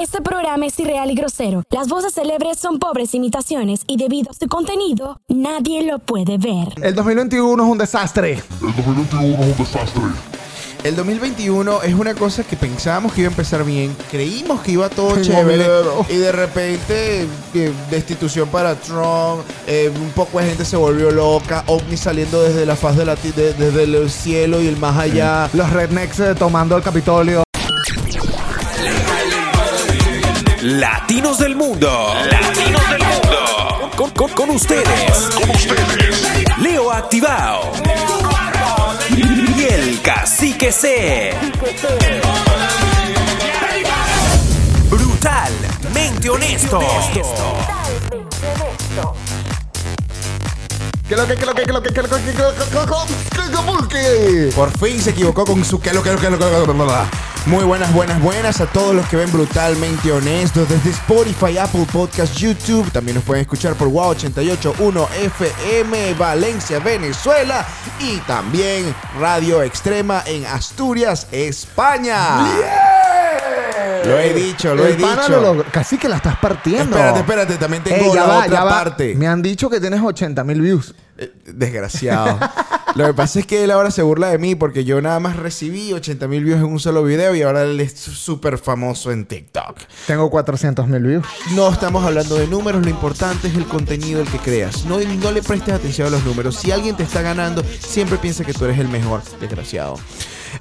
Este programa es irreal y grosero. Las voces célebres son pobres imitaciones y debido a su contenido, nadie lo puede ver. El 2021 es un desastre. El 2021 es un desastre. El 2021 es una cosa que pensábamos que iba a empezar bien, creímos que iba todo chévere miedo. y de repente eh, destitución para Trump, eh, un poco de gente se volvió loca, ovni saliendo desde la faz de la de- desde el cielo y el más allá. Los rednecks eh, tomando el Capitolio. Latinos del Mundo. Latinos del Mundo. Con, con- con ustedes. Con ustedes. Leo Activado. Y el Cacique C. Brutalmente honesto. ¿Qué lo que, qué lo que, qué lo que, qué lo que, qué lo que, qué lo que, qué qué? Por fin se equivocó con su que lo que que- lo que- Muy buenas, buenas, buenas a todos los que ven brutalmente honestos desde Spotify, Apple Podcast, YouTube. También nos pueden escuchar por Wow 881 FM, Valencia, Venezuela. Y también Radio Extrema en Asturias, España. Lo he dicho, lo El he pana dicho. lo. Casi que la estás partiendo. Espérate, espérate, también tengo Ey, ya la va, otra ya va. parte. Me han dicho que tienes 80 mil views. Eh, Desgraciado. Lo que pasa es que él ahora se burla de mí porque yo nada más recibí 80 mil views en un solo video y ahora él es súper famoso en TikTok. Tengo 400 mil views. No estamos hablando de números, lo importante es el contenido el que creas. No, no le prestes atención a los números. Si alguien te está ganando, siempre piensa que tú eres el mejor. Desgraciado.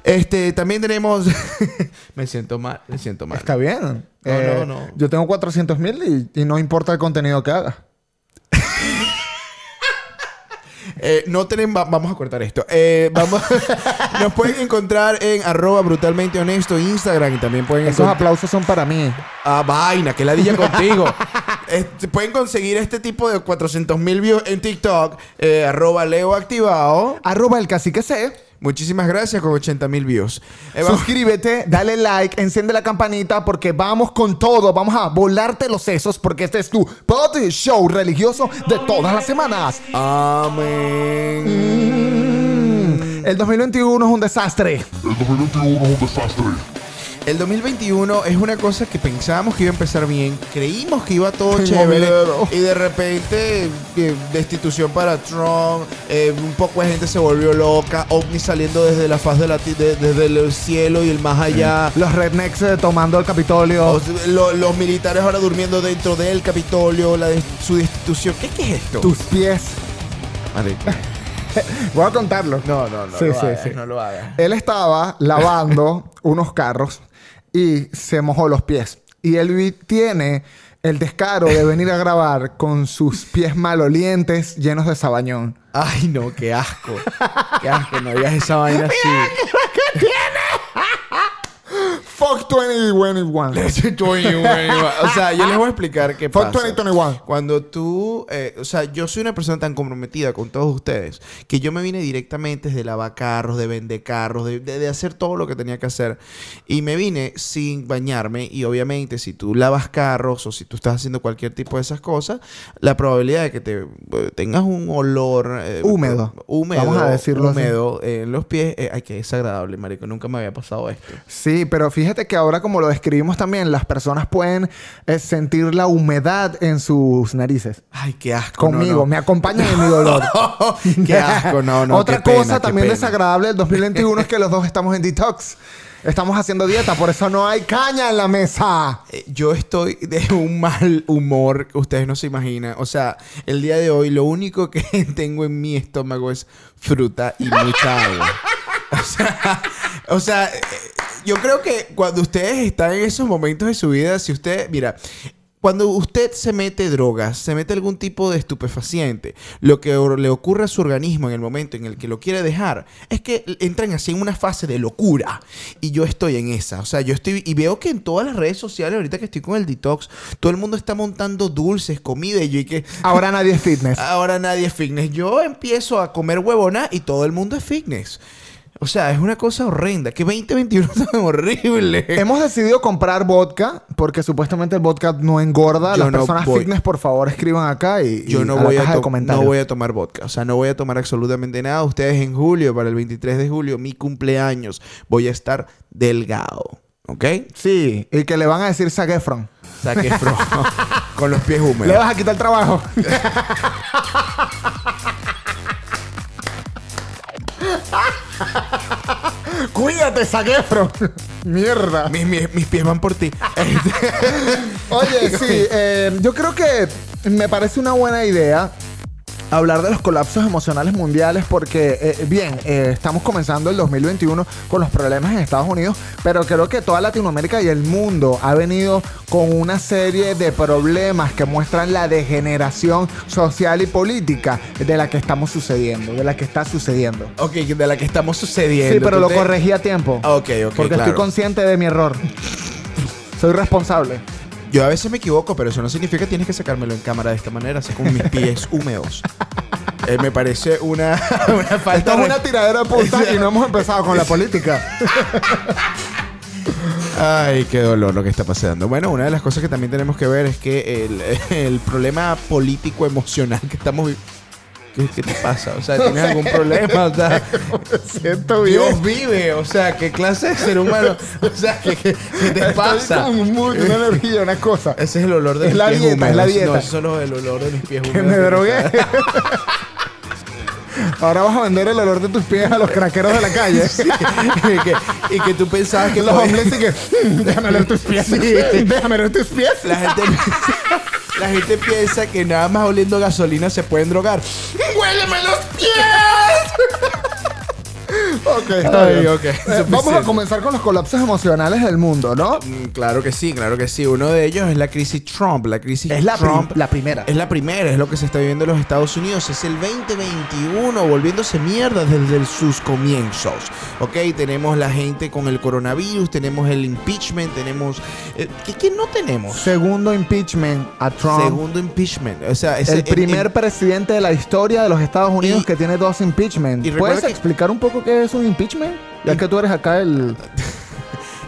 Este, también tenemos... me siento mal, me siento mal. Está bien. No, Eh, no, no. Yo tengo 400 mil y, y no importa el contenido que haga. Eh, no tenemos, va- vamos a cortar esto. Eh, vamos, nos pueden encontrar en arroba brutalmente honesto Instagram y también pueden Esos encontrar- aplausos son para mí. Ah, vaina, que ladilla contigo. Este, pueden conseguir este tipo de 400 mil views en TikTok, eh, arroba Leo Activado. Arroba el cacique C. Muchísimas gracias con 80 mil views. Eh, Suscríbete, dale like, enciende la campanita porque vamos con todo. Vamos a volarte los sesos porque este es tu party show religioso de todas las semanas. Amén. Mm, El 2021 es un desastre. El 2021 es un desastre. El 2021 es una cosa que pensábamos que iba a empezar bien, creímos que iba todo chévere y de repente eh, destitución para Trump, eh, un poco de gente se volvió loca, ovni saliendo desde la faz de la ti- de- desde el cielo y el más allá. Los rednecks eh, tomando el Capitolio. O sea, lo- los militares ahora durmiendo dentro del Capitolio, la de- su destitución. ¿Qué, qué es esto? Tus pies. Marico. Voy a contarlo. No, no, no. Sí, lo sí, hagas, sí. No lo hagas. Él estaba lavando unos carros y se mojó los pies. Y él vi- tiene el descaro de venir a grabar con sus pies malolientes llenos de sabañón. Ay, no, qué asco. Qué asco, no digas esa vaina así. Fuck 2021. o sea, yo les voy a explicar qué Fuck pasa. 2021. Cuando tú, eh, o sea, yo soy una persona tan comprometida con todos ustedes que yo me vine directamente desde lavar carros, de vender carros, de, de- de hacer todo lo que tenía que hacer. Y me vine sin bañarme. Y obviamente, si tú lavas carros o si tú estás haciendo cualquier tipo de esas cosas, la probabilidad de que te eh, tengas un olor eh, Húmedo. húmedo, Vamos a decirlo así. húmedo en los pies, eh, ay, que desagradable, marico. Nunca me había pasado esto. Sí, pero fíjate que ahora como lo describimos también, las personas pueden eh, sentir la humedad en sus narices. Ay, qué asco. Conmigo, no. me acompañan en mi dolor. qué asco, no, no. Otra pena, cosa también desagradable del 2021 es que los dos estamos en detox. Estamos haciendo dieta, por eso no hay caña en la mesa. Eh, Yo estoy de un mal humor que ustedes no se imaginan. O sea, el día de hoy lo único que tengo en mi estómago es fruta y mucha agua. O sea, o sea, eh, yo creo que cuando ustedes están en esos momentos de su vida, si usted, mira, cuando usted se mete drogas, se mete algún tipo de estupefaciente, lo que le ocurre a su organismo en el momento en el que lo quiere dejar es que entran así en una fase de locura. Y yo estoy en esa. O sea, yo estoy. Y veo que en todas las redes sociales, ahorita que estoy con el detox, todo el mundo está montando dulces, comida. Y yo, y que. Ahora nadie es fitness. Ahora nadie es fitness. Yo empiezo a comer huevona y todo el mundo es fitness. O sea, es una cosa horrenda. Que 2021 es tan horrible. Hemos decidido comprar vodka porque supuestamente el vodka no engorda. Yo Las no personas voy. fitness, por favor, escriban acá y, Yo y no a la voy, a de comentarios. no voy a tomar vodka. O sea, no voy a tomar absolutamente nada. Ustedes en julio, para el 23 de julio, mi cumpleaños, voy a estar delgado. ¿Ok? Sí, y que le van a decir Zac Efron. Zac Efron. con los pies Le húmedos. vas a quitar el trabajo. Cuídate, Zac Efron. Mierda. Mis, mis- mis pies van por ti. Este, Oye, sí, eh, yo creo que me parece una buena idea hablar de los colapsos emocionales mundiales porque, eh, bien, eh, estamos comenzando el 2021 con los problemas en Estados Unidos, pero creo que toda Latinoamérica y el mundo ha venido con una serie de problemas que muestran la degeneración social y política de la que estamos sucediendo, de la que está sucediendo. ok, de la que estamos sucediendo. Sí, pero lo te- corregí a tiempo. Ok, ok, Porque claro. estoy consciente de mi error. Soy responsable. Yo a veces me equivoco, pero eso no significa que tienes que sacármelo en cámara de esta manera, así con mis pies húmedos. Eh, me parece una, una falta Esto es una tiradera de punta y no hemos empezado con la política. Ay, qué dolor lo que está pasando. Bueno, una de las cosas que también tenemos que ver es que el, el problema político emocional que estamos vi- ¿Qué, qué te pasa? O sea, ¿tienes algún problema? O sea, Siento bien. Dios vive. O sea, ¿qué clase de ser humano? O sea, ¿qué, qué- qué te Estoy pasa? con un mood, una energía, una cosa. Ese es el olor de Es mis la pies dieta, es la dieta. No, eso es solo el olor de mis pies Que húmedos. me drogué. Ahora vas a vender el olor de tus pies a los craqueros de la calle. y, que, y que tú pensabas que Los hombres y que "Mm, déjame oler tus pies. Déjame oler tus pies. La gente, la gente piensa que nada más oliendo gasolina se pueden drogar. ¡Huéleme los pies! Ok, está Ay, bien. ok, Eh, vamos a comenzar con los colapsos emocionales del mundo, ¿no? Mm, Claro que sí, claro que sí. Uno de ellos es la crisis Trump. La crisis Es la, prim- Trump la primera. es la primera, es lo que se está viviendo en los Estados Unidos. Es el 2021 volviéndose mierda desde sus comienzos. Ok, tenemos la gente con el coronavirus, tenemos el impeachment, tenemos... eh, ¿qué, qué no tenemos? Segundo impeachment a Trump. Segundo impeachment. O sea, ese- el primer en- presidente de la historia de los Estados Unidos Y- que tiene dos impeachments. y recuerda ¿Puedes que- explicar un poco qué es un impeachment? Ya que tú eres acá el...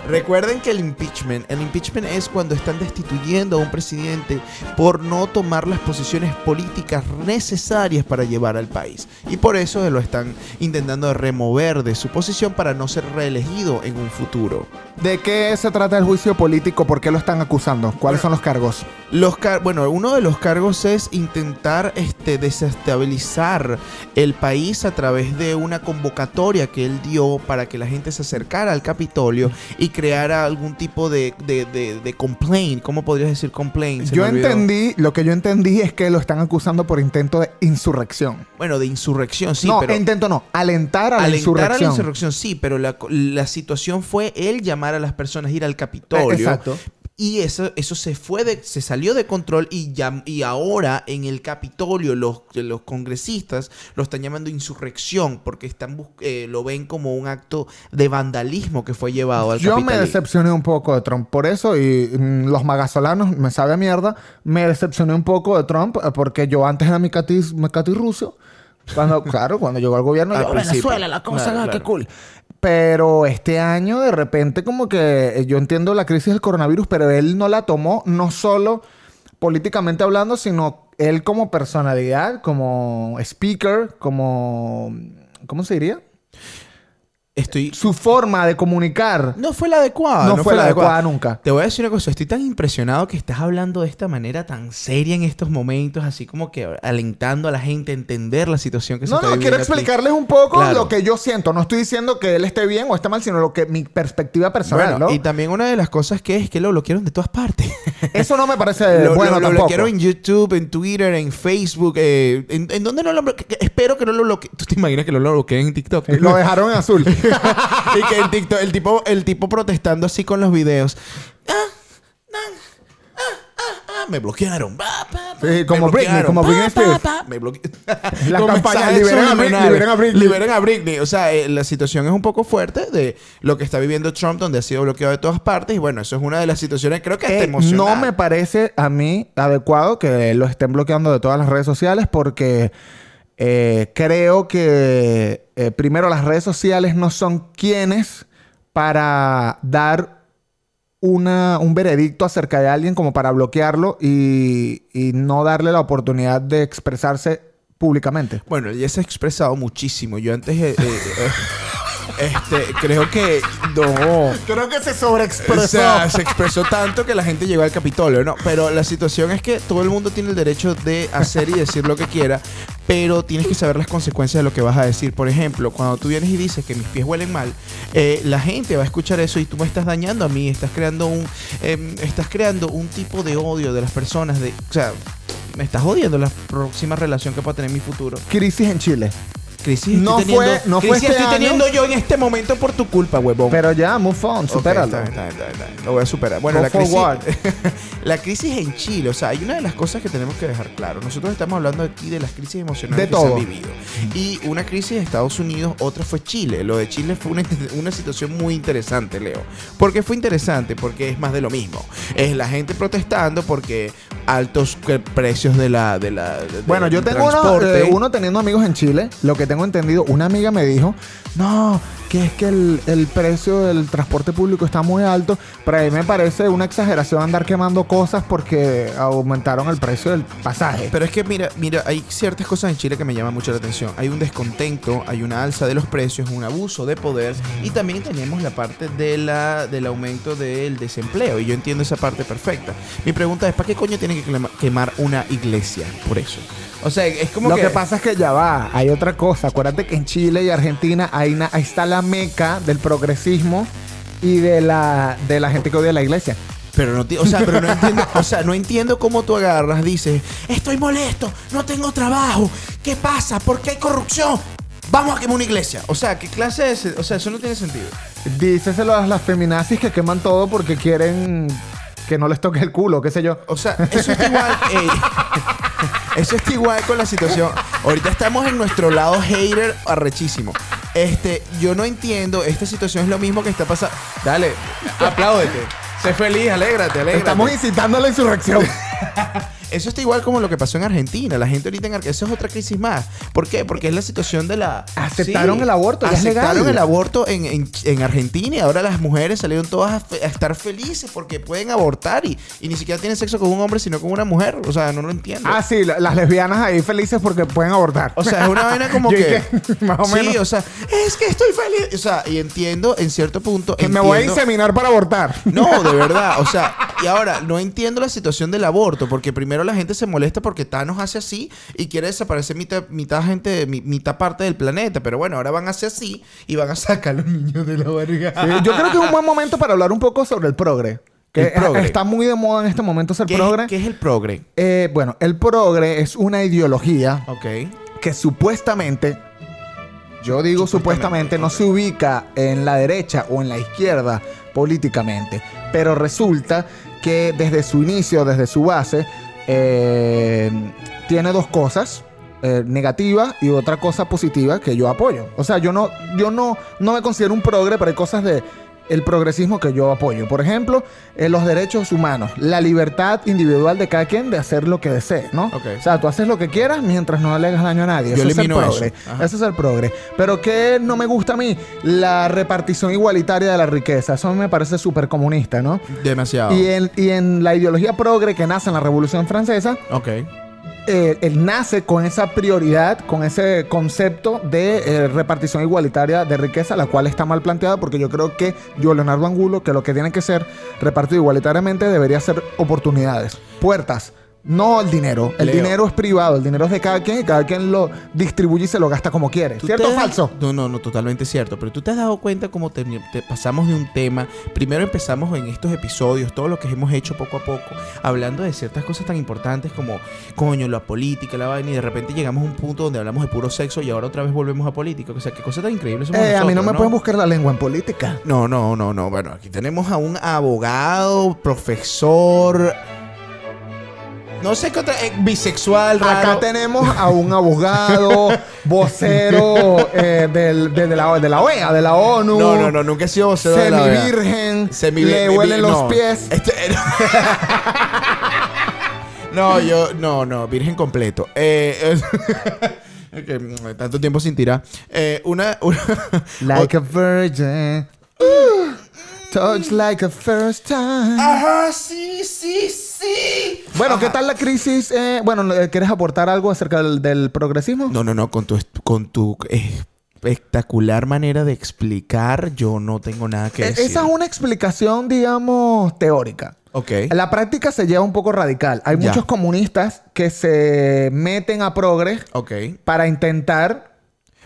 Recuerden que el impeachment, el impeachment es cuando están destituyendo a un presidente por no tomar las posiciones políticas necesarias para llevar al país. Y por eso lo están intentando remover de su posición para no ser reelegido en un futuro. ¿De qué se trata el juicio político? ¿Por qué lo están acusando? ¿Cuáles son los cargos? Los car- bueno, uno de los cargos es intentar este, desestabilizar el país a través de una convocatoria que él dio para que la gente se acercara al Capitolio y creara algún tipo de, de, de- de complaint. ¿Cómo podrías decir complaint? Se Yo entendí, lo que yo entendí es que lo están acusando por intento de insurrección. Bueno, de insurrección, sí, no, pero... intento no, alentar a la Alentar insurrección. a la insurrección, sí, pero la, la situación fue él llamar a las personas a ir al Capitolio. Eh, exacto. Y eso, eso se fue de, se salió de control y, ya, y ahora en el Capitolio los, los congresistas lo están llamando insurrección porque están bus- eh, lo ven como un acto de vandalismo que fue llevado al Yo me decepcioné un poco de Trump por eso y mm, los magasolanos me sabe a mierda. Me decepcioné un poco de Trump eh, porque yo antes era mi catis, mi catis ruso. Cuando, claro, cuando llegó al gobierno, yo. Venezuela, la cosa, Claro, ah, qué cool. Pero este año, de repente, como que eh, yo entiendo la crisis del coronavirus, pero él no la tomó no solo políticamente hablando, sino él como personalidad, como speaker, como. ¿Cómo se diría? Estoy... Su forma de comunicar. No fue la adecuada. No fue la adecuada nunca. Te voy a decir una cosa. Estoy tan impresionado que estás hablando de esta manera tan seria en estos momentos, así como que alentando a la gente a entender la situación que se No, está no, viviendo quiero aquí. explicarles un poco Claro. lo que yo siento. No estoy diciendo que él esté bien o esté mal, sino lo que mi perspectiva personal, Bueno, ¿no? y también una de las cosas que es que lo bloquearon de todas partes. Eso no me parece lo, bueno lo- lo tampoco. bloquearon en YouTube, en Twitter, en Facebook. eh, ¿en, en dónde no lo bloque- que- Espero que no lo bloqueen. ¿Tú te imaginas que no lo bloqueen en TikTok? Lo dejaron en azul. y que en TikTok el tipo, el tipo protestando así con los videos. Ah, ah, ah, me bloquearon. Sí, me como Britney, como Britney Spears. me liberen a Britney, liberen a Britney. Liberen a Britney. O sea, eh, la situación es un poco fuerte de lo que está viviendo Trump, donde ha sido bloqueado de todas partes. Y bueno, eso es una de las situaciones, creo que hasta Eh, emocional. no me parece a mí adecuado que lo estén bloqueando de todas las redes sociales porque eh, creo que eh, primero las redes sociales no son quienes para dar una, un veredicto acerca de alguien como para bloquearlo y, y no darle la oportunidad de expresarse públicamente. Bueno, ya se ha expresado muchísimo. Yo antes... eh, eh, Este, creo que no. Creo que se O sobreexpresó. sea, se expresó tanto que la gente llegó al Capitolio, ¿no? Pero la situación es que todo el mundo tiene el derecho de hacer y decir lo que quiera, pero tienes que saber las consecuencias de lo que vas a decir. Por ejemplo, cuando tú vienes y dices que mis pies huelen mal, eh, la gente va a escuchar eso y tú me estás dañando a mí, estás creando un, em, estás creando un tipo de odio de las personas, de, o sea, me estás jodiendo la próxima relación que pueda tener en mi futuro. Crisis en Chile. Crisis No estoy fue- teniendo, no fue crisis este estoy año. teniendo yo en este momento por tu culpa, huevón. Pero ya, move on, supéralo. está bien, está bien, está bien, está bien. Lo voy a superar. Bueno, Go la crisis, la crisis en Chile, o sea, hay una de las cosas que tenemos que dejar claro. Nosotros estamos hablando aquí de las crisis emocionales De que se todo. han vivido. Y una crisis de Estados Unidos, otra fue Chile. Lo de Chile fue una, una situación muy interesante, Leo. ¿Por qué fue interesante? Porque es más de lo mismo. Es la gente protestando porque altos que- precios de la... De la de- Bueno, yo tengo uno, eh, uno teniendo amigos en Chile. Lo que tengo entendido, una amiga me dijo, no, que es que el, el precio del transporte público está muy alto. Pero a mí me parece una exageración andar quemando cosas porque aumentaron el precio del pasaje. Pero es que mira, mira, hay ciertas cosas en Chile que me llaman mucho la atención. Hay un descontento, hay una alza de los precios, un abuso de poder y también tenemos la parte de la, del aumento del desempleo. Y yo entiendo esa parte perfecta. Mi pregunta es, ¿para qué coño tiene que quema- quemar una iglesia por eso? O sea, es como Lo que... que pasa es que ya va, hay otra cosa. Acuérdate que en Chile y Argentina ahí está la meca del progresismo y de la, de la gente que odia la iglesia. Pero no, o sea, pero no entiendo, o sea, no entiendo cómo tú agarras, dices, estoy molesto, no tengo trabajo, ¿qué pasa? ¿Por qué hay corrupción? Vamos a quemar una iglesia. O sea, ¿qué clase es? O sea, eso no tiene sentido. Díceselo a las feminazis que queman todo porque quieren que no les toque el culo, qué sé yo. O sea, eso está igual. eh, eso está igual con la situación. Ahorita estamos en nuestro lado hater arrechísimo. Este, yo no entiendo. Esta situación es lo mismo que está pasando. Dale, apláudete. Sé feliz, alégrate, alégrate. Estamos incitando a la insurrección. Eso está igual como lo que pasó en Argentina. La gente ahorita en Argentina. Eso es otra crisis más. ¿Por qué? Porque es la situación de la. Aceptaron el aborto, ya es Aceptaron legal. el aborto en, en- en Argentina y ahora las mujeres salieron todas a, fe- a estar felices porque pueden abortar y, y ni siquiera tienen sexo con un hombre, sino con una mujer. O sea, no lo entiendo. ah, sí, la- las lesbianas ahí felices porque pueden abortar. O sea, es una vaina como que. dije, más o sí, menos. o sea, es que estoy feliz. O sea, y entiendo en cierto punto. que me voy a inseminar para abortar. No, de verdad. O sea, y ahora no entiendo la situación del aborto, porque primero la gente se molesta porque Thanos hace así y quiere desaparecer mitad, mitad gente, mi- mitad parte del planeta. Pero bueno, ahora van a hacer así y van a sacar a los niños de la verga. Sí, yo creo que es un buen momento para hablar un poco sobre el progre. Que El progre. está muy de moda en este momento ser ¿Qué, progre. qué es el progre? Eh, bueno, el progre es una ideología que supuestamente, yo digo supuestamente, no se ubica en la derecha o en la izquierda políticamente, pero resulta que desde su inicio, desde su base, eh, tiene dos cosas. eh, negativa y otra cosa positiva que yo apoyo. O sea, yo no, yo no, no me considero un progre, pero hay cosas de el progresismo que yo apoyo. Por ejemplo, eh, los derechos humanos, la libertad individual de cada quien de hacer lo que desee, ¿no? Ok. O sea, tú haces lo que quieras mientras no le hagas daño a nadie. Yo eso es el eso. progre. Ajá. Eso es el progre. Pero ¿qué no me gusta a mí? La repartición igualitaria de la riqueza. Eso me parece súper comunista, ¿no? Demasiado. Y en, y en la ideología progre que nace en la Revolución Francesa, Ok. Eh, él nace con esa prioridad, con ese concepto de eh, repartición igualitaria de riqueza, la cual está mal planteada porque yo creo que yo, Leonardo Angulo, que lo que tiene que ser repartido igualitariamente debería ser oportunidades, puertas. No el dinero. El Leo. dinero es privado, el dinero es de cada quien y cada quien lo distribuye y se lo gasta como quiere. ¿Tú ¿Cierto te o das- falso? No, no, no, totalmente cierto. Pero tú te has dado cuenta cómo te, te pasamos de un tema. Primero empezamos en estos episodios, todo lo que hemos hecho poco a poco, hablando de ciertas cosas tan importantes como, coño, la política, la vaina, y de repente llegamos a un punto donde hablamos de puro sexo y ahora otra vez volvemos a política. O sea, qué cosa tan increíble somos Eh, a mí no nosotros, me pueden buscar la lengua en política. No, no, no, no. Bueno, aquí tenemos a un abogado, profesor. No sé qué otra. eh, bisexual, raro. Acá tenemos a un abogado, vocero eh, del, de, de la, de la OEA, de la ONU. No, no, no, nunca he sido vocero de la OEA. Semivirgen. Semi- le vi- huelen los no. pies. Este- no, yo, no, no, virgen completo. Eh, es- es que, mm, tanto tiempo sin tirar. Eh, una, una- Like a virgin. Touch like a first time. Ajá, sí, sí, sí. Bueno, ¿qué tal la crisis? Eh, bueno, ¿quieres aportar algo acerca del, del progresismo? No, no, no, con tu, con tu, eh, espectacular manera de explicar. Yo no tengo nada que E- decir. Esa es una explicación, digamos, teórica. Ok. La práctica se lleva un poco radical. Hay Ya. muchos comunistas que se meten a progres Ok. para intentar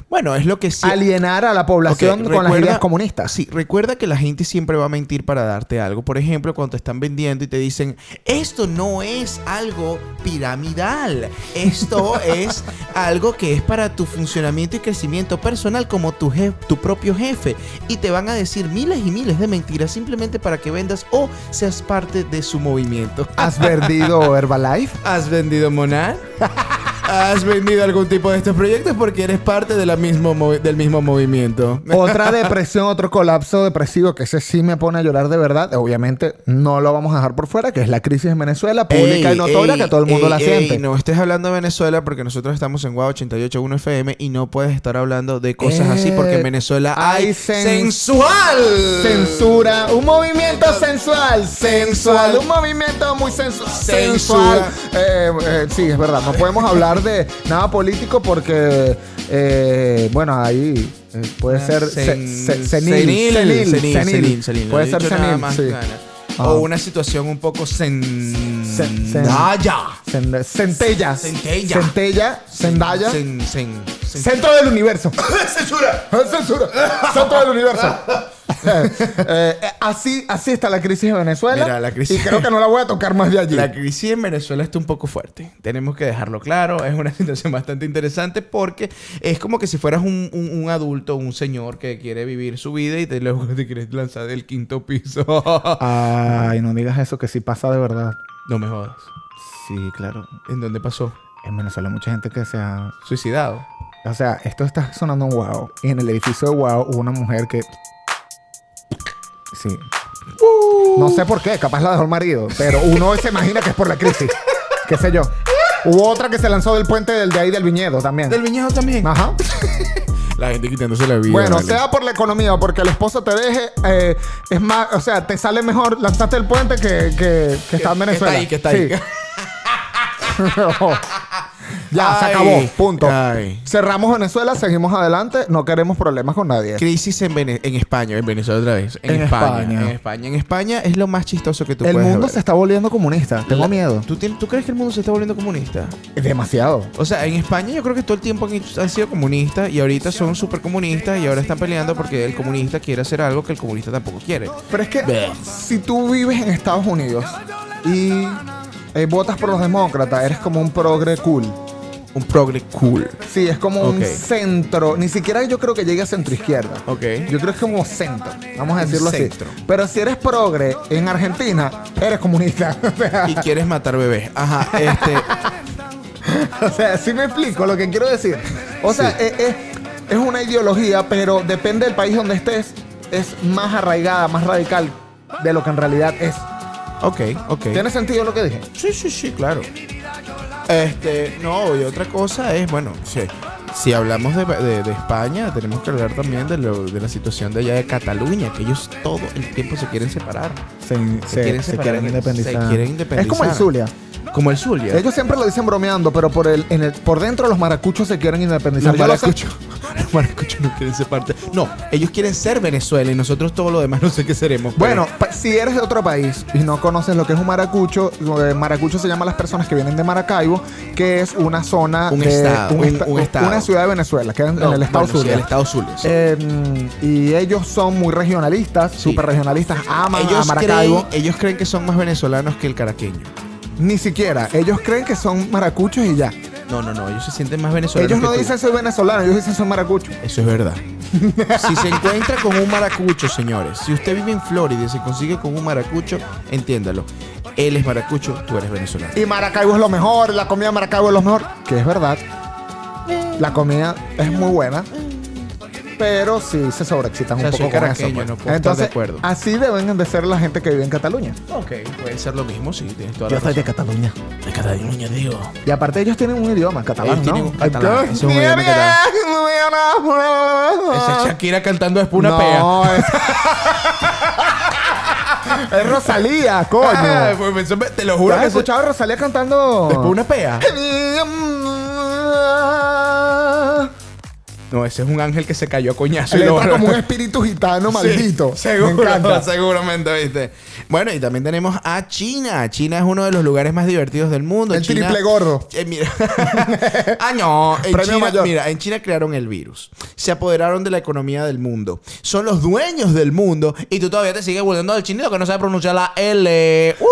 Bueno, es lo que sí. alienar a la población con las ideas comunistas. Sí, recuerda que la gente siempre va a mentir para darte algo. Por ejemplo, cuando te están vendiendo y te dicen, esto no es algo piramidal. Esto es algo que es para tu funcionamiento y crecimiento personal como tu, tu propio jefe. Y te van a decir miles y miles de mentiras simplemente para que vendas o seas parte de su movimiento. ¿Has vendido Herbalife? ¿Has vendido Monar? ¿Has vendido algún tipo de estos proyectos? Porque eres parte de la mismo movi- del mismo movimiento. Otra depresión, otro colapso depresivo que ese sí me pone a llorar de verdad. Obviamente no lo vamos a dejar por fuera, que es la crisis en Venezuela, pública Ey, y notoria, ey, que todo el mundo ey, la siente. no estés hablando de Venezuela porque nosotros estamos en WOW 88.1 FM y no puedes estar hablando de cosas así porque en Eh, Venezuela hay sensual. Censura, un movimiento sensual, sensual, un movimiento muy sensu- sensual. Eh, eh, sí, es verdad, no podemos hablar de nada político porque, eh, bueno, ahí puede ser se- Sen- se- senil. Puede ser senil, sí. Ah. O una situación un poco sen... Sen- sen-. Sen- centella, Centella. Zendaya, centro del universo. ¡Censura! ¡Censura! ¡Centro del universo! Eh, eh, así, así está la crisis de Venezuela. Mira, la crisis- Y creo que no la voy a tocar más de allí. La crisis en Venezuela está un poco fuerte. Tenemos que dejarlo claro. Es una situación bastante interesante porque es como que si fueras un, un- un adulto, un señor que quiere vivir su vida y te, luego te quieres lanzar del quinto piso. Ay, no digas eso, que sí pasa de verdad. no me jodas. Sí, claro. ¿En dónde pasó? En Venezuela hay mucha gente que se ha... Suicidado. O sea, esto está sonando en Wow. Y en el edificio de Wow hubo una mujer que... No sé por qué, capaz la dejó el marido. Pero uno se imagina que es por la crisis. ¿Qué sé yo? Hubo otra que se lanzó del puente del de ahí del viñedo también. Del viñedo también. Ajá. La gente quitándose la vida. Bueno, vale. sea por la economía o porque el esposo te deje, eh, es más, o sea, te sale mejor lanzarte el puente que, que, que está en que Venezuela. está ahí, que está ahí. ya, se acabó. Punto. ay. Cerramos Venezuela, seguimos adelante, no queremos problemas con nadie. Crisis en, Vene- en España, en Venezuela otra vez. En, En España, España. En España. En España es lo más chistoso que tú El puedes mundo ver. se está volviendo comunista. Tengo La- miedo. ¿Tú, ¿Tú crees que el mundo se está volviendo comunista? Demasiado. O sea, en España yo creo que todo el tiempo han, sido comunistas y ahorita son súper comunistas y ahora están peleando porque el comunista quiere hacer algo que el comunista tampoco quiere. Pero es que si tú vives en Estados Unidos y eh, votas por los demócratas, eres como un progre cool. Un progre cool. Sí, es como un centro. Ni siquiera yo creo que llegue a centro izquierda. Ok. Yo creo que es como centro. Vamos a decirlo así. centro. Pero si eres progre en Argentina, eres comunista. Y quieres matar bebés. Ajá, este... o sea, sí me explico lo que quiero decir. O sea, Sí. es, es- es una ideología, pero depende del país donde estés, es más arraigada, más radical de lo que en realidad es. Ok, ok. ¿Tiene sentido lo que dije? Sí, sí, sí, claro. Este, no, y otra cosa es, bueno, sí, si hablamos de, de- de España, tenemos que hablar también de, lo- de la situación de allá de Cataluña, que ellos todo el tiempo se quieren separar. Se, se- quieren se separar, quieren independizar. se quieren independizar. Es como el Zulia. Como el Zulia. Ellos siempre lo dicen bromeando, pero por el, en el, por dentro los maracuchos se quieren independizar. los maracuchos. Los maracuchos no quieren ser parte. No, ellos quieren ser Venezuela y nosotros todo lo demás no sé qué seremos. pero- Bueno, pa- si eres de otro país y no conoces lo que es un maracucho, lo de maracucho se llama a las personas que vienen de Maracaibo, que es una zona Un de estado, un- esta- un estado. una ciudad de Venezuela, que es en, No, el estado bueno, sí, Zulia. el estado Zulia. sí. Eh, y ellos son muy regionalistas, súper regionalistas, aman a ellos, Maracaibo. creen, ellos creen que son más venezolanos que el caraqueño. Ni siquiera, ellos creen que son maracuchos y ya. No, no, no, ellos se sienten más venezolanos. ellos no que tú. dicen soy venezolano, ellos dicen soy maracucho. Eso es verdad. si se encuentra con un maracucho, señores, si usted vive en Florida y se consigue con un maracucho, entiéndalo. Él es maracucho, tú eres venezolano. Y Maracaibo es lo mejor, la comida de Maracaibo es lo mejor. Que es verdad. La comida es muy buena. Pero sí se sobreexcitan O sea, un soy poco con eso. pues. no puedo Entonces, de acuerdo. así deben de ser la gente que vive en Cataluña. Ok, puede ser lo mismo, sí, tienes toda la razón. Cataluña. de Cataluña, digo. Y aparte ellos tienen un idioma, catalán, Ellos ¿no? un catalán, es un idioma Esa es Shakira cantando después una no, pea. Es... es Rosalía, coño. Ah, pues, pensó- te lo ¿Has juro que se- escuchado a Rosalía cantando? después una pea. No, ese es un ángel que se cayó a coñazo. y Él lo- está como un espíritu gitano maldito. Sí, seguro, Me encanta. seguramente, ¿viste? Bueno, y también tenemos a China. China es uno de los lugares más divertidos del mundo. El China- triple gordo. Eh, mira. ah, no. En China, mayor. mira, en China crearon el virus. Se apoderaron de la economía del mundo. Son los dueños del mundo. Y tú todavía te sigues volviendo al chinito que no sabe pronunciar la L. Uh,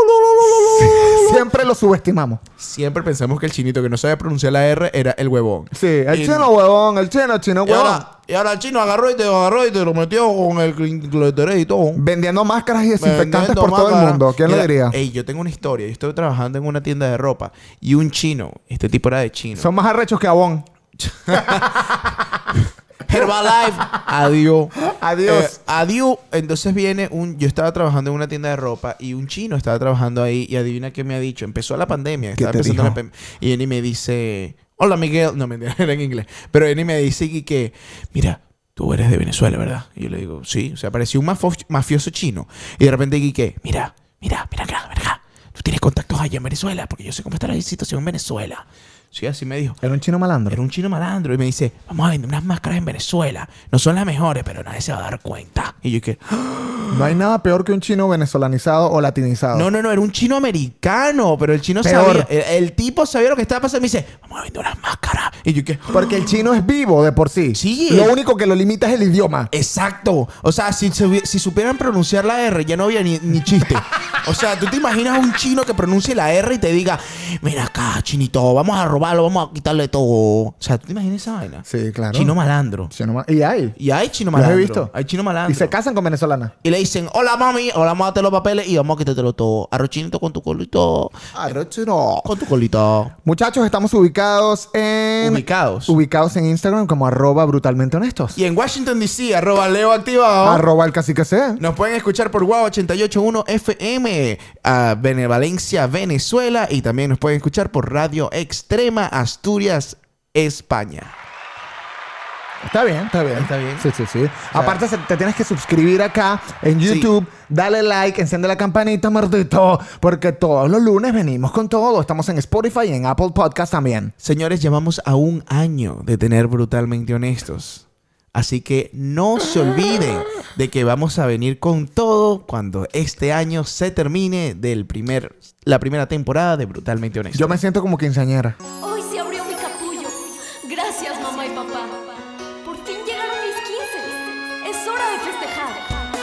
Siempre lo subestimamos. Siempre pensamos que el chinito que no sabe pronunciar la R era el huevón. Sí, el Y- chino huevón, el chino, chino Y huevón. ahora, y ahora el chino agarró y te agarró y te lo metió con el clitoris y todo. Vendiendo máscaras y desinfectantes por todo el mundo. ¿Quién lo diría? Ey, yo tengo una historia. Yo estoy trabajando en una tienda de ropa y un chino, este tipo era de chino. Son más arrechos que Avon. Herbalife, adiós. Adiós. Eh, adiós. Entonces viene un. Yo estaba trabajando en una tienda de ropa y un chino estaba trabajando ahí y adivina qué me ha dicho. Empezó la pandemia. Estaba te empezando dijo? la y Eni me dice. Hola Miguel. No, mentira, era en inglés. Pero Eni me dice que, que, mira, tú eres de Venezuela, ¿verdad? Y yo le digo, sí. O sea, parecía un mafo- mafioso chino. Y de repente Quique, mira, mira, mira acá, mira acá. Tú tienes contactos allá en Venezuela porque yo sé cómo está la situación en Venezuela. Sí, así me dijo. Era un chino malandro. Era un chino malandro y me dice, vamos a vender unas máscaras en Venezuela. No son las mejores, pero nadie se va a dar cuenta. Y yo que, No hay nada peor que un chino venezolanizado o latinizado. no, no, no, era un chino americano, pero el chino Peor. sabía, el, el tipo sabía lo que estaba pasando y me dice, vamos a vender unas máscaras. Y yo que, Porque el chino es vivo de por sí. Sí. Lo único que lo limita es el idioma. Exacto. O sea, si, si supieran pronunciar la R, ya no había ni, ni chiste. O sea, tú te imaginas un chino que pronuncie la R y te diga, mira acá, chinito, vamos a robarlo, vamos a quitarle todo. O sea, ¿tú te imaginas esa vaina? Sí, claro. Chino malandro. Chino ma- y hay. Y hay chino Los he malandro. visto. Hay chino malandro. Y se casan con venezolanas. Y le dicen, hola mami, hola, vamos a darte los papeles y vamos a quitártelo todo. Arrochinito con tu colito. Arrochino. Con tu colito. Muchachos, estamos ubicados en... Ubicados. Ubicados en Instagram como arroba brutalmente honestos. Y en Washington DC, arroba Leo activado. Arroba el cacique sea. Nos pueden escuchar por Wow 881 FM a Benevalencia, Venezuela. Y también nos pueden escuchar por Radio Extrema, Asturias, España. Está bien, está bien. Está bien. Sí, sí, sí. Aparte, te tienes que suscribir acá en Sí. YouTube, dale like, enciende la campanita, maldito, porque todos los lunes venimos con todo. Estamos en Spotify y en Apple Podcast también. Señores, llevamos a un año de tener brutalmente honestos. Así que no se olviden de que vamos a venir con todo cuando este año se termine del primer, la primera temporada de Brutalmente Honestos. Yo me siento como quinceañera. Hoy se abrió mi capullo. Gracias, mamá y papá. Por fin llegaron mis 15. Es hora de festejar.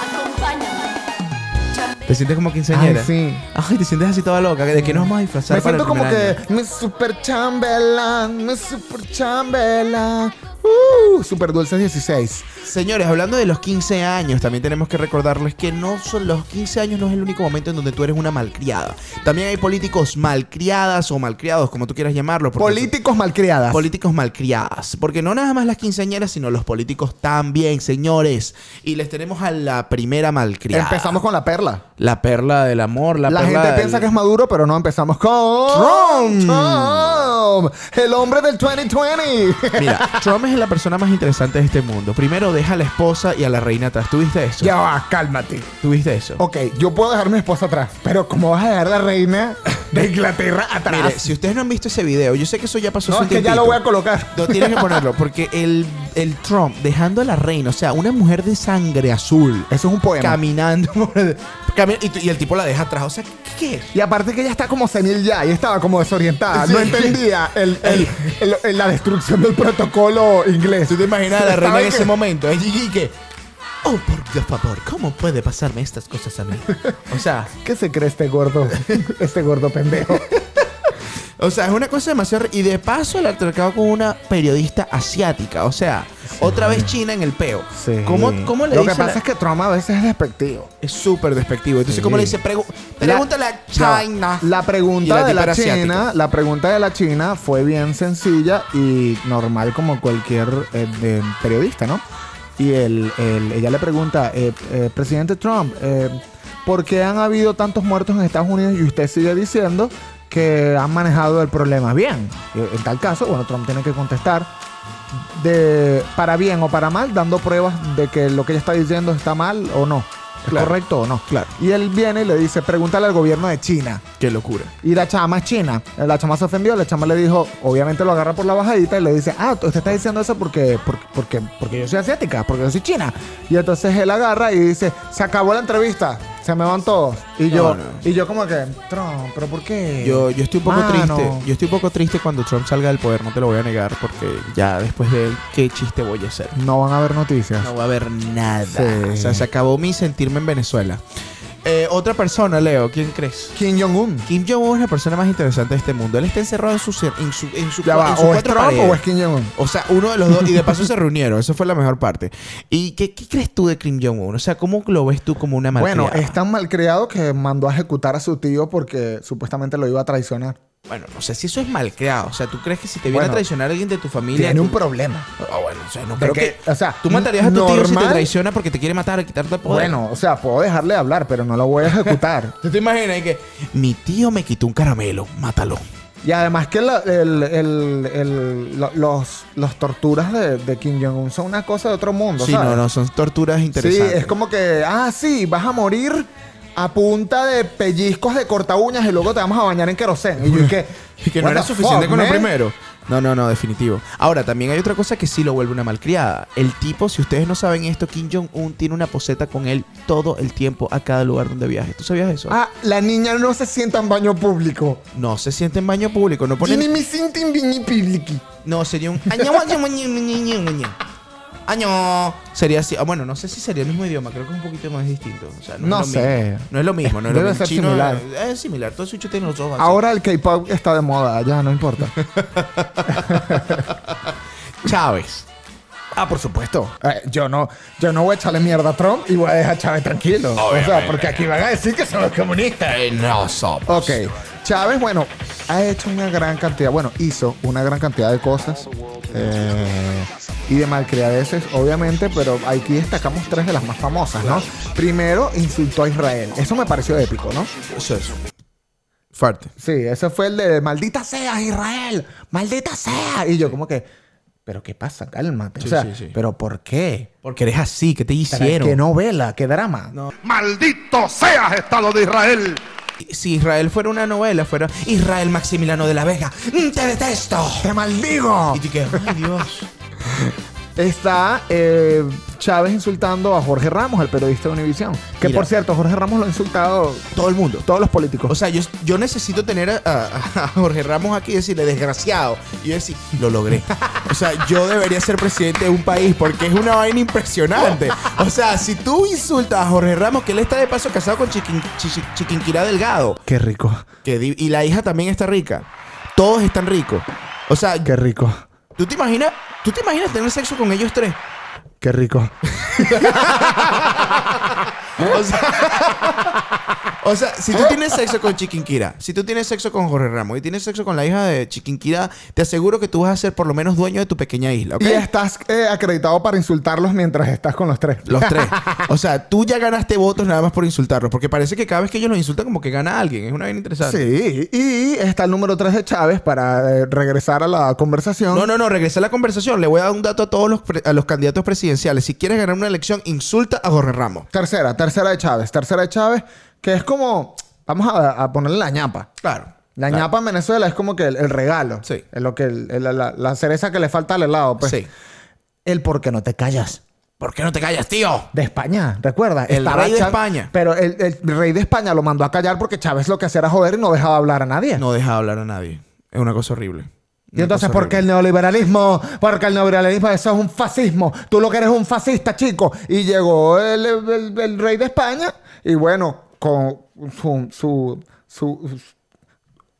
Acompáñame. ¿Te sientes como quinceañera? Ay, sí. Ay, te sientes así toda loca. ¿De qué nos vamos a disfrazar Me para siento el como primer que año? mi super chambelán, mi super chambelán. Uh, super dulce 16. Señores, hablando de los 15 años, también tenemos que recordarles que no son los 15 años no es el único momento en donde tú eres una malcriada. También hay políticos malcriadas o malcriados, como tú quieras llamarlo. Políticos malcriadas. Políticos malcriadas. Porque no nada más las quinceañeras, sino los políticos también, señores. Y les tenemos a la primera malcriada. Empezamos con la perla. La perla del amor, la, La, perla gente del- piensa que es maduro, pero no empezamos con Trump. Trump, el hombre del 2020. Mira, Trump es la persona más interesante de este mundo. Primero deja a la esposa y a la reina atrás. ¿Tuviste eso? ya va, cálmate. ¿Tuviste eso? Ok, yo puedo dejar a mi esposa atrás, pero ¿cómo vas a dejar a la reina de Inglaterra atrás? Mire, si ustedes no han visto ese video, yo sé que eso ya pasó no, es que ya lo voy a colocar. No, tienes que ponerlo, porque el, el Trump dejando a la reina, o sea, una mujer de sangre azul, Eso es un poema. caminando, por el- y, y el tipo la deja atrás, o sea, ¿qué, es? Y aparte que ella está como senil ya y estaba como desorientada. Sí. No entendía el- el- el- la destrucción del protocolo inglés. ¿Tú te imaginas a la reina en que- ese momento? Y, y que, oh, por favor, ¿cómo puede pasarme estas cosas a mí? O sea, ¿Qué se cree este gordo? este gordo pendejo. O sea, es una cosa demasiado... Y de paso el altercado con una periodista asiática, o sea, otra vez China en el peo. ¿Cómo, cómo le Lo dice que pasa la- es que Trump a veces es despectivo. Es súper despectivo. Entonces, Sí. ¿cómo le dice? Pregu- pregúntale a China. La, pregunta la de la China, asiática. la pregunta de la China fue bien sencilla y normal como cualquier eh, de- periodista, ¿no? Y el, el- ella le pregunta, eh, eh, presidente Trump, eh, ¿por qué han habido tantos muertos en Estados Unidos y usted sigue diciendo que han manejado el problema bien? Y En tal caso, bueno, Trump tiene que contestar de para bien o para mal, dando pruebas de que lo que ella está diciendo está mal o no. ¿Es Claro. correcto o no? Claro. Y él viene y le dice, pregúntale al gobierno de China. Qué locura. Y la chama es china. La chama se ofendió. La chama le dijo, obviamente lo agarra por la bajadita y le dice, ah, usted está diciendo eso porque, porque, porque, porque yo soy asiática, porque yo soy china. Y entonces él agarra y dice, se acabó la entrevista. Se me van todos. Y No, yo, no. y yo como que, Trump, pero ¿por qué? Yo, yo estoy un poco Mano. triste. Yo estoy un poco triste cuando Trump salga del poder, no te lo voy a negar, porque ya después de él, ¿qué chiste voy a hacer? No van a haber noticias. No va a haber nada. Sí. O sea, se acabó mi sentirme en Venezuela. Eh, otra persona, Leo, ¿quién crees? Kim Jong-un. Kim Jong-un es la persona más interesante de este mundo. Él está encerrado en su, en su, en su, Ya va, en sus o es Trump paredes. o es Kim Jong-un. O sea, uno de los dos. Y de paso se reunieron. Eso fue la mejor parte. ¿Y qué, qué crees tú de Kim Jong-un? O sea, ¿cómo lo ves tú como una malcriada? Bueno, es tan malcriado que mandó a ejecutar a su tío porque supuestamente lo iba a traicionar. Bueno, no sé si eso es malcriado. O sea, ¿tú crees que si te viene Bueno, a traicionar alguien de tu familia... Tiene tú- un problema. Ah, bueno, o sea, no creo que, que... o sea, ¿Tú matarías a tu tío si te normal- traiciona porque te quiere matar o quitarte el poder? Bueno, o sea, puedo dejarle de hablar, pero no lo voy a ejecutar. ¿Tú te imaginas que mi tío me quitó un caramelo? Mátalo. y además que la- el- el- el- lo- los, los torturas de, de Kim Jong-un son una cosa de otro mundo, Sí, ¿sabes? no, no, son torturas Sí, interesantes. es como que, ah, sí, vas a morir a punta de pellizcos de corta uñas y luego te vamos a bañar en querosén. Y yo, ¿y qué? Y que no era suficiente fuck, con lo man? primero. No, no, no, definitivo. Ahora, también hay otra cosa que sí lo vuelve una malcriada. El tipo, si ustedes no saben esto, Kim Jong-un tiene una poseta con él todo el tiempo a cada lugar donde viaje. ¿Tú sabías eso? Ah, la niña no se sienta en baño público. No se siente en baño público, no pone... me siente en baño público. No, sería un... Año. Sería así. Ah, bueno, no sé si sería el mismo idioma. Creo que es un poquito más distinto. O sea, no, No es lo sé. mismo. No es lo mismo. No es Debe lo mismo. ser Chino similar. Es, similar. Todo eso tiene los ojos así. Ahora el K-pop está de moda, ya no importa. Chávez. ah, por supuesto. Eh, yo no, yo no voy a echarle mierda a Trump y voy a dejar a Chávez tranquilo. O sea, porque aquí van a decir que son los comunistas. no somos. Ok. Chávez, bueno, ha hecho una gran cantidad, bueno, hizo una gran cantidad de cosas eh, y de malcriadeces, obviamente, pero aquí destacamos tres de las más famosas, ¿no? Primero, insultó a Israel. Eso me pareció épico, ¿no? Eso es. Fuerte. Sí, ese fue el de maldita sea Israel, maldita sea. Y yo como que, pero ¿qué pasa? Cálmate. Sí, o sea, sí, sí. pero ¿por qué? Porque eres así. ¿Qué te hicieron? ¿Qué novela? ¿Qué drama? ¡Maldito seas, Estado de Israel! Si Israel fuera una novela, fuera Israel Maximiliano de la Vega. ¡Mm, ¡Te detesto! ¡Te maldigo! Y tú que, ay Dios. Está eh, Chávez insultando a Jorge Ramos, el periodista de Univisión. Que Mira. por cierto, Jorge Ramos lo ha insultado Todo el mundo. todos los políticos. O sea, yo, yo necesito tener a, a- a Jorge Ramos aquí y decirle, desgraciado. Y yo decir, lo logré. O sea, yo debería ser presidente de un país porque es una vaina impresionante. O sea, si tú insultas a Jorge Ramos, que él está de paso casado con Chiquin- Chi- Chiquinquirá Delgado, Qué rico, que y la hija también está rica. Todos están ricos. O sea, qué rico, ¿tú te imaginas, tú te imaginas tener sexo con ellos tres? Qué rico. O sea, o sea, si tú tienes sexo con Chiquinquira, si tú tienes sexo con Jorge Ramos y tienes sexo con la hija de Chiquinquira, te aseguro que tú vas a ser por lo menos dueño de tu pequeña isla, ¿ok? Y estás eh, acreditado para insultarlos mientras estás con los tres. Los tres. O sea, tú ya ganaste votos nada más por insultarlos, porque parece que cada vez que ellos los insultan como que gana alguien. Es una bien interesante. Sí, y está el número 3 de Chávez para eh, regresar a la conversación. No, no, no, regresa a la conversación. Le voy a dar un dato a todos los, pre- a los candidatos presidenciales. Si quieres ganar una elección, insulta a Jorge Ramos. Tercera, tercera de Chávez. Tercera de Chávez, que es como. Vamos a, a ponerle la ñapa. Claro. La Claro. ñapa en Venezuela es como que el, el regalo. Sí. Es lo que el- el- la, la cereza que le falta al helado. Pues. Sí. El por qué no te callas. ¿Por qué no te callas, tío? De España, recuerda. El rey de España. Pero el, el rey de España lo mandó a callar porque Chávez lo que hacía era joder y no dejaba hablar a nadie. No deja hablar a nadie. Es una cosa horrible. Y entonces, ¿por qué el neoliberalismo? Porque el neoliberalismo, eso es un fascismo. Tú lo que eres un fascista, chico. Y llegó el, el- el rey de España y bueno, con su, su, su-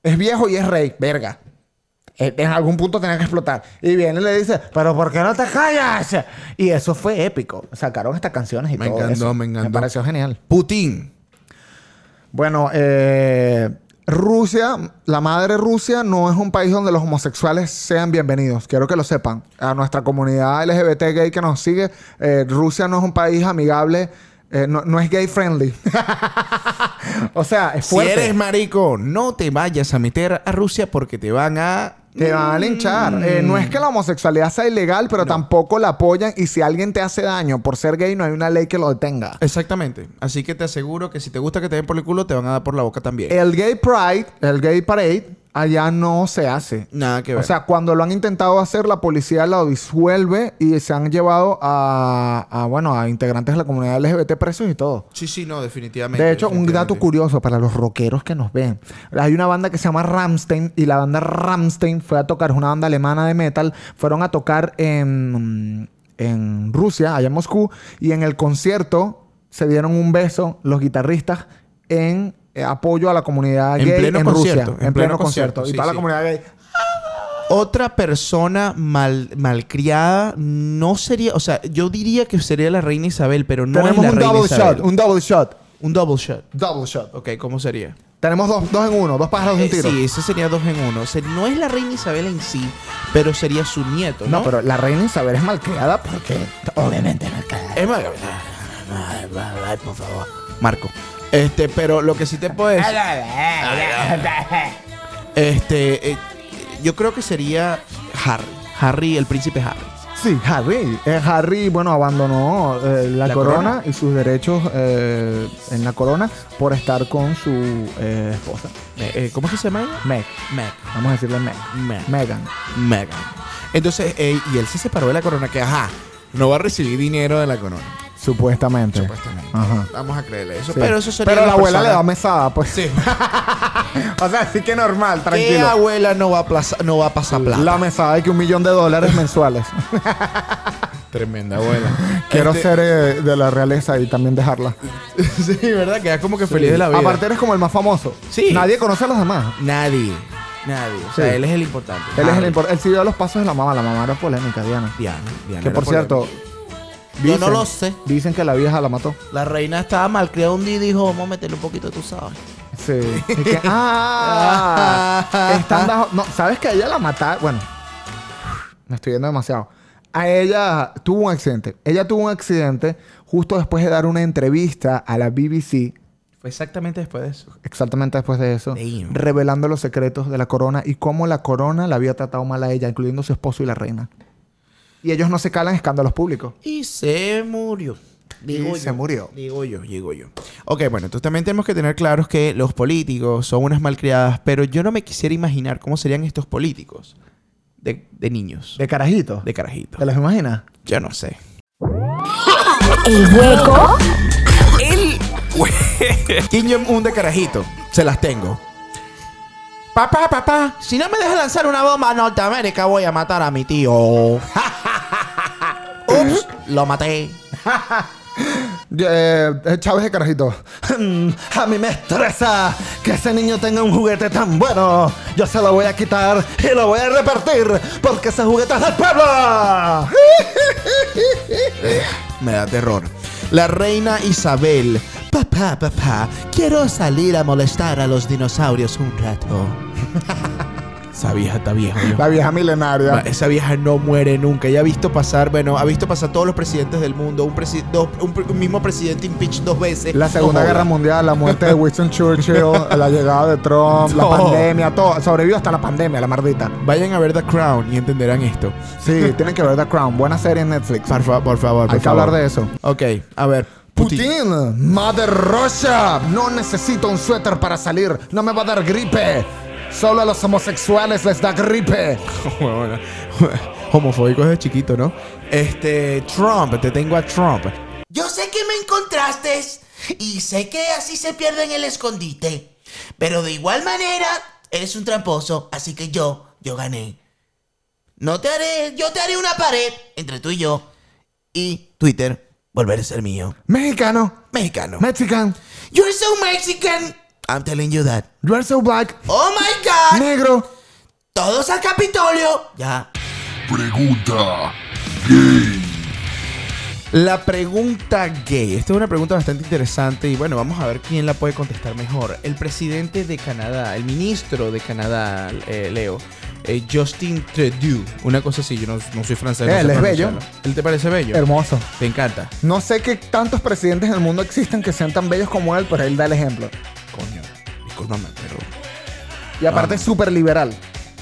Es viejo y es rey, verga. En en algún punto tenía que explotar. Y viene y le dice, pero ¿por qué no te callas? Y eso fue épico. Sacaron estas canciones y Me todo encantó, eso. me encantó. Me pareció genial. Putin. Bueno, eh, Rusia, la madre Rusia no es un país donde los homosexuales sean bienvenidos. Quiero que lo sepan. A nuestra comunidad LGBT gay que nos sigue, eh, Rusia no es un país amigable, eh, no, no es gay friendly. o sea, es Si fuerte. eres marico, no te vayas a meter a Rusia porque te van a Te van a linchar. Eh, no es que la homosexualidad sea ilegal, pero tampoco la apoyan. Y si alguien te hace daño por ser gay, no hay una ley que lo detenga. Exactamente. Así que te aseguro que si te gusta que te den por el culo, te van a dar por la boca también. El gay pride, el gay parade, allá no se hace. Nada que ver. O sea, cuando lo han intentado hacer, la policía lo disuelve y se han llevado a, a, bueno, a integrantes de la comunidad LGBT presos y todo. sí, sí, no, definitivamente. De hecho, un dato curioso para los rockeros que nos ven. Hay una banda que se llama Ramstein y la banda Ramstein fue a tocar, es una banda alemana de metal, fueron a tocar en, en Rusia, allá en Moscú, y en el concierto se dieron un beso los guitarristas en eh, apoyo a la comunidad En gay pleno en concierto, Rusia. En, pleno, concierto. sí, y toda la sí. comunidad gay. Otra persona mal, malcriada no sería, o sea, yo diría que sería la reina Isabel, pero no Tenemos es la un reina double Isabel. shot, un double shot. Un double shot. Double shot. Ok, ¿cómo sería? Tenemos dos, dos en uno, dos pájaros de Eh, un tiro. sí, ese sería dos en uno. O sea, no es la reina Isabel en sí, pero sería su nieto, ¿no? No, pero la reina Isabel es malcriada porque obviamente es malcriada. Es más... Ay, por favor. Marco. Este, pero lo que sí te puedo decir... Este, eh, yo creo que sería Harry. Harry, el príncipe Harry. Sí, Harry. Eh, Harry, bueno, abandonó eh, la, La corona, corona. y sus derechos eh, en la corona por estar con su esposa, ¿Cómo se llama ella? Meg. Meg. Vamos a decirle Meg. Meg. Megan. Megan. Entonces, y él se separó de la corona, que ajá, no va a recibir dinero de la corona. Supuestamente. Supuestamente. Ajá. Vamos a creerle eso. Sí. Pero eso sería. Pero la abuela le da mesada, pues. Sí. o sea, sí que normal, ¿Qué tranquilo. abuela no va a, plaza- no va a pasar plata? La mesada hay que un millón de dólares mensuales. Tremenda abuela. Quiero Este- ser eh, de la realeza y también dejarla. sí, ¿verdad? Queda como que feliz de la vida. Aparte eres como el más famoso. Sí. Nadie conoce a los demás. Nadie. Nadie. O sea, Sí. él es el importante. Él es el importante. Él siguió los pasos de la mamá. La mamá era polémica, Diana. Diana. Diana Que por cierto, polémica. Yo no lo sé. Dicen que la vieja la mató. La reina estaba mal criada un día y dijo, vamos a meterle un poquito, tú sabes. Sí. Y que- ah, están bajo- No, ¿sabes que a ella la mataron? Bueno, me estoy yendo demasiado. A ella tuvo un accidente. Ella tuvo un accidente justo después de dar una entrevista a la BBC, Fue exactamente después de eso. exactamente después de eso, Damn. revelando los secretos de la corona y cómo la corona la había tratado mal a ella, incluyendo su esposo y la reina. Y ellos no se calan escándalos públicos. Y se murió. Digo Y yo. se murió. Digo yo, digo yo. Ok, bueno, entonces también tenemos que tener claros que los políticos son unas malcriadas, pero yo no me quisiera imaginar cómo serían estos políticos de, de niños, De carajito. de carajitos. ¿Te los imaginas? Yo no sé. El hueco El Kim Jong-un de carajito. Se las tengo. Papá, papá, si no me dejas lanzar una bomba a Norteamérica, voy a matar a mi tío. Lo maté. Eh, Chávez de carajito. A mí me estresa que ese niño tenga un juguete tan bueno. Yo se lo voy a quitar y lo voy a repartir porque ese juguete es del pueblo. Me da terror. La reina Isabel. Papá, papá, quiero salir a molestar a los dinosaurios un rato. Esa vieja está vieja. La vieja milenaria. Esa vieja no muere nunca. Ella ha visto pasar, bueno, ha visto pasar todos los presidentes del mundo. Un, presi- dos- un un mismo presidente impeach dos veces. La Segunda No Guerra. Mundial, la muerte de Winston Churchill, la llegada de Trump, la Todo. pandemia, todo. Sobrevivió hasta la pandemia, la mardita. Vayan a ver The Crown y entenderán esto. Sí, tienen que ver The Crown. Buena serie en Netflix. Por, fa- por favor, por Hay que favor. hablar de eso. Ok, a ver. Putin, Mother Russia, no necesito un suéter para salir, no me va a dar gripe. Solo a los homosexuales les da gripe. Bueno, Homofóbico desde chiquito, ¿no? Este, Trump, te tengo a Trump. Yo sé que me encontraste y sé que así se pierde en el escondite. Pero de igual manera, eres un tramposo, así que yo, yo gané. No te haré, yo te haré una pared entre tú y yo. Y Twitter volverá a ser mío. Mexicano, Mexicano. Mexican, You're so Mexican. I'm telling you that. you are so black, Oh my god. negro. Todos al Capitolio. Ya. Pregunta gay. La pregunta gay. Esta es una pregunta bastante interesante y bueno, vamos a ver quién la puede contestar mejor. El presidente de Canadá, el ministro de Canadá, eh, Leo, eh, Justin Trudeau. Una cosa así, yo no, no soy francés. no Él es bello. pronunciarlo. ¿Él te parece bello? Hermoso. Te encanta. No sé qué tantos presidentes en el mundo existen que sean tan bellos como él, pero él da el ejemplo. Coño, discúlpame, pero... Y aparte es súper liberal.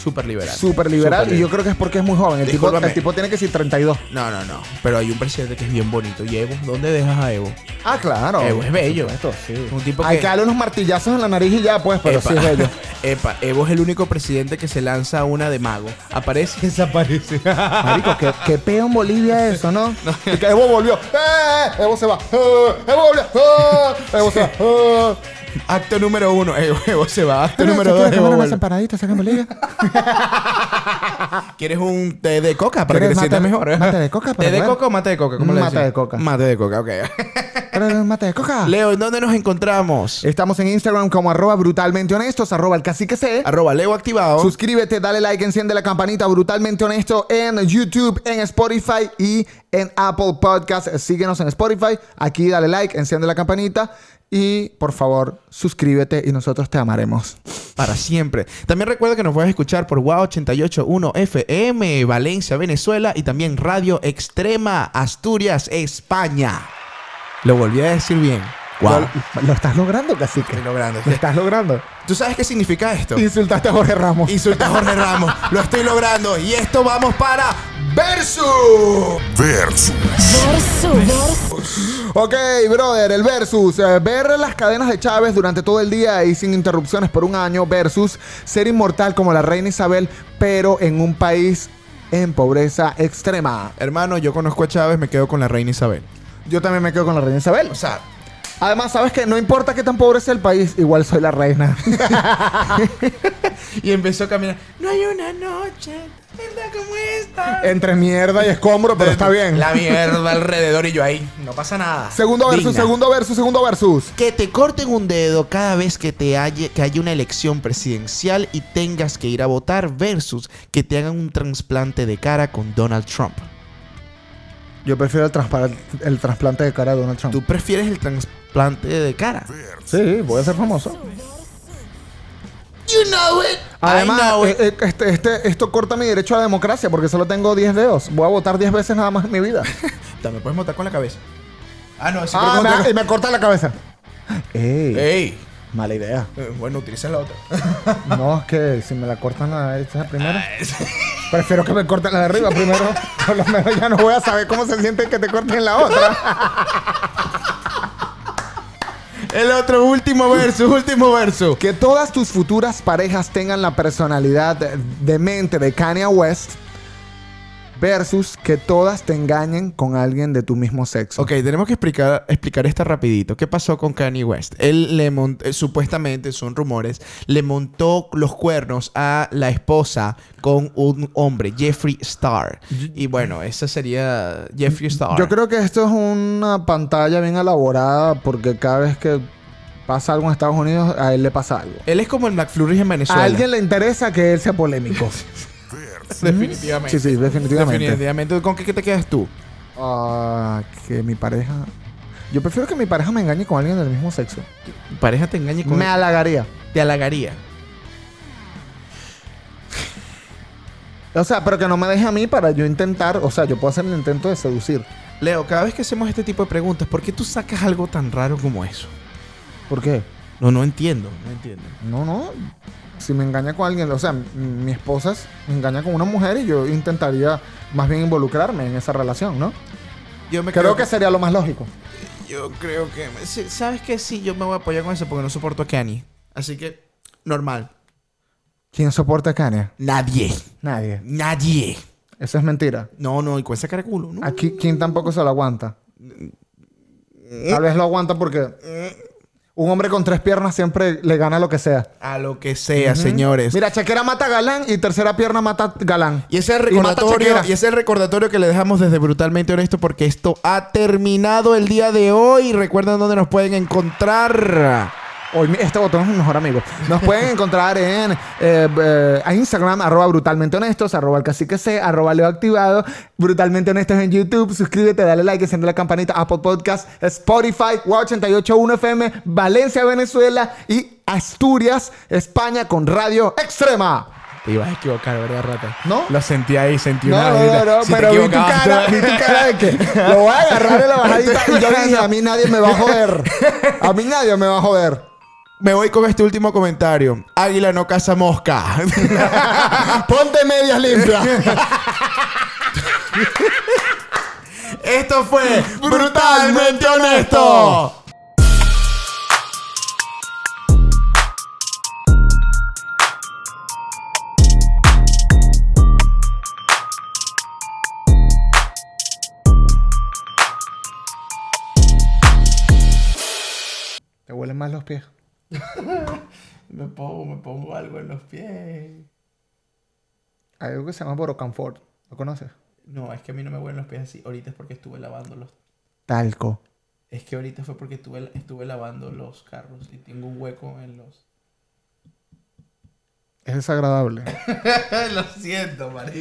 Súper liberal. Súper liberal. Y yo creo que es porque es muy joven. El, tipo, Discúlpame. el tipo tiene que ser 32. No, no, no. Pero hay un presidente que es bien bonito. ¿Y Evo? ¿Dónde dejas a Evo? Ah, claro. Evo es bello. Supuesto, sí. Un tipo Hay que- que darle unos martillazos en la nariz y ya, pues, pero Epa. sí es bello. Epa, Evo es el único presidente que se lanza una de mago. Aparece desaparece. Marico, qué, qué peo en Bolivia eso, ¿no? Y que Evo volvió. ¡Eh! Evo se va. ¡Eh! Evo volvió. ¡Eh! Evo se va. Acto número uno, Evo, Evo se va. Acto número ¿se dos, quiere Evo comer unas vuelve. empanaditas acá en Bolivia? ¿Quieres un té de coca para que te ¿Quieres sientas mate- mejor? mate de coca ¿Té de coca o mate de coca? ¿Cómo le Mate de coca. Mate de coca, ok. ¿Quieres un mate de coca? Leo, ¿en dónde nos encontramos? Estamos en Instagram como arroba brutalmente honestos, arroba el cacique C. Arroba Leo activado. Suscríbete, dale like, enciende la campanita brutalmente honesto en YouTube, en Spotify y en Apple Podcast. Síguenos en Spotify. Aquí dale like, enciende la campanita y por favor suscríbete y nosotros te amaremos. para siempre. También recuerda que nos puedes escuchar por WOW 881 FM, Valencia, Venezuela y también Radio Extrema, Asturias, España. Lo volví a decir bien. Wow. Lo, lo estás logrando, cacique. Estoy logrando. Lo estás logrando. ¿Tú sabes qué significa esto? Insultaste a Jorge Ramos. Insulta a Jorge Ramos. Lo estoy logrando. Y esto vamos para Versus. Versus. Versus. Ok, brother, el versus. eh, ver las cadenas de Chávez durante todo el día y sin interrupciones por un año versus ser inmortal como la reina Isabel, pero en un país en pobreza extrema. Hermano, yo conozco a Chávez, me quedo con la reina Isabel. Yo también me quedo con la reina Isabel. O sea, Además, sabes que no importa qué tan pobre sea el país, igual soy la reina. y empezó a caminar. No hay una noche, ¿verdad? como esta. Entre mierda y escombro, pero está bien. La mierda alrededor y yo ahí. No pasa nada. Segundo versus, Digna. segundo versus, segundo versus. Que te corten un dedo cada vez que te haya, que haya una elección presidencial y tengas que ir a votar versus que te hagan un trasplante de cara con Donald Trump. Yo prefiero el, el trasplante de cara de Donald Trump. ¿Tú prefieres el trasplante de cara? Sí, voy a ser famoso. You know it. Además, I know eh, eh, este, este- esto corta mi derecho a la democracia porque solo tengo 10 dedos. Voy a votar 10 veces nada más en mi vida. También puedes votar con la cabeza. Ah, no, ese ah, me- y me corta la cabeza. Ey, ¡Ey! mala idea. Eh, bueno, utiliza la otra. No, es que si me la cortan la derecha primero. Prefiero que me corten la de arriba primero. Por lo menos ya no voy a saber cómo se siente que te corten la otra. El otro, último verso, último verso. Que todas tus futuras parejas tengan la personalidad de mente de Kanye West versus que todas te engañen con alguien de tu mismo sexo. Ok, tenemos que explicar, explicar esto rapidito. ¿Qué pasó con Kanye West? Él le montó, supuestamente, son rumores, le montó los cuernos a la esposa con un hombre, Jeffree Star. Y bueno, esa sería Jeffree Star. Yo creo que esto es una pantalla bien elaborada porque cada vez que pasa algo en Estados Unidos, a él le pasa algo. Él es como el McFlurry en Venezuela. A alguien le interesa que él sea polémico. Definitivamente. Sí, sí, definitivamente. Definitivamente. ¿Con qué, qué te quedas tú? Ah, que mi pareja... Yo prefiero que mi pareja me engañe con alguien del mismo sexo. Tu pareja te engañe con... Me halagaría. Te halagaría. O sea, pero que no me deje a mí para yo intentar... O sea, yo puedo hacer el intento de seducir. Leo, cada vez que hacemos este tipo de preguntas, ¿por qué tú sacas algo tan raro como eso? ¿Por qué? No, no entiendo. No entiendo. No, no. Si me engaña con alguien, o sea, mi esposa es- me engaña con una mujer y yo intentaría más bien involucrarme en esa relación, ¿no? Yo me Creo que sería lo más lógico. Yo creo que... ¿Sabes qué? Sí, yo me voy a apoyar con eso porque no soporto a Kanye. Así que, normal. ¿Quién soporta a Kanye? Nadie. Nadie. Nadie. Eso es mentira. No, no, y con esa cara de culo, ¿no? Aquí, ¿quién tampoco se lo aguanta? Tal vez lo aguanta porque un hombre con tres piernas siempre le gana lo que sea. A lo que sea, señores. Mira, chequera mata galán y tercera pierna mata galán. Y ese recordatorio, y ese recordatorio que le dejamos desde Brutalmente Honesto porque esto ha terminado el día de hoy. Recuerden dónde nos pueden encontrar. Hoy este botón es mi mejor amigo. Nos pueden encontrar en eh, eh, a Instagram, arroba brutalmente honestos, arroba el cacique C, arroba leo activado, brutalmente honestos en YouTube. Suscríbete, dale like, enciende la campanita, Apple Podcast, Spotify, Wow 881 FM, Valencia, Venezuela y Asturias, España con Radio Extrema. Te ibas a equivocar, ¿verdad, Rata? ¿No? Lo sentí ahí, sentí No, una no, no, no, Si pero vi tu cara, vi tu cara de que lo voy a agarrar en la bajadita y yo dije, a mí nadie me va a joder. A mí nadie me va a joder. Me voy con este último comentario. Águila no caza mosca. Ponte medias limpias. Esto fue Brutalmente Honesto. Te huelen más los pies. Me pongo, me pongo algo en los pies. Hay algo que se llama Borocanfort. ¿Lo conoces? No, es que a mí no me huelen los pies así. Ahorita es porque estuve lavándolos. Talco. Es que ahorita fue porque estuve, estuve lavando los carros y tengo un hueco en los... Es desagradable. Lo siento, marico.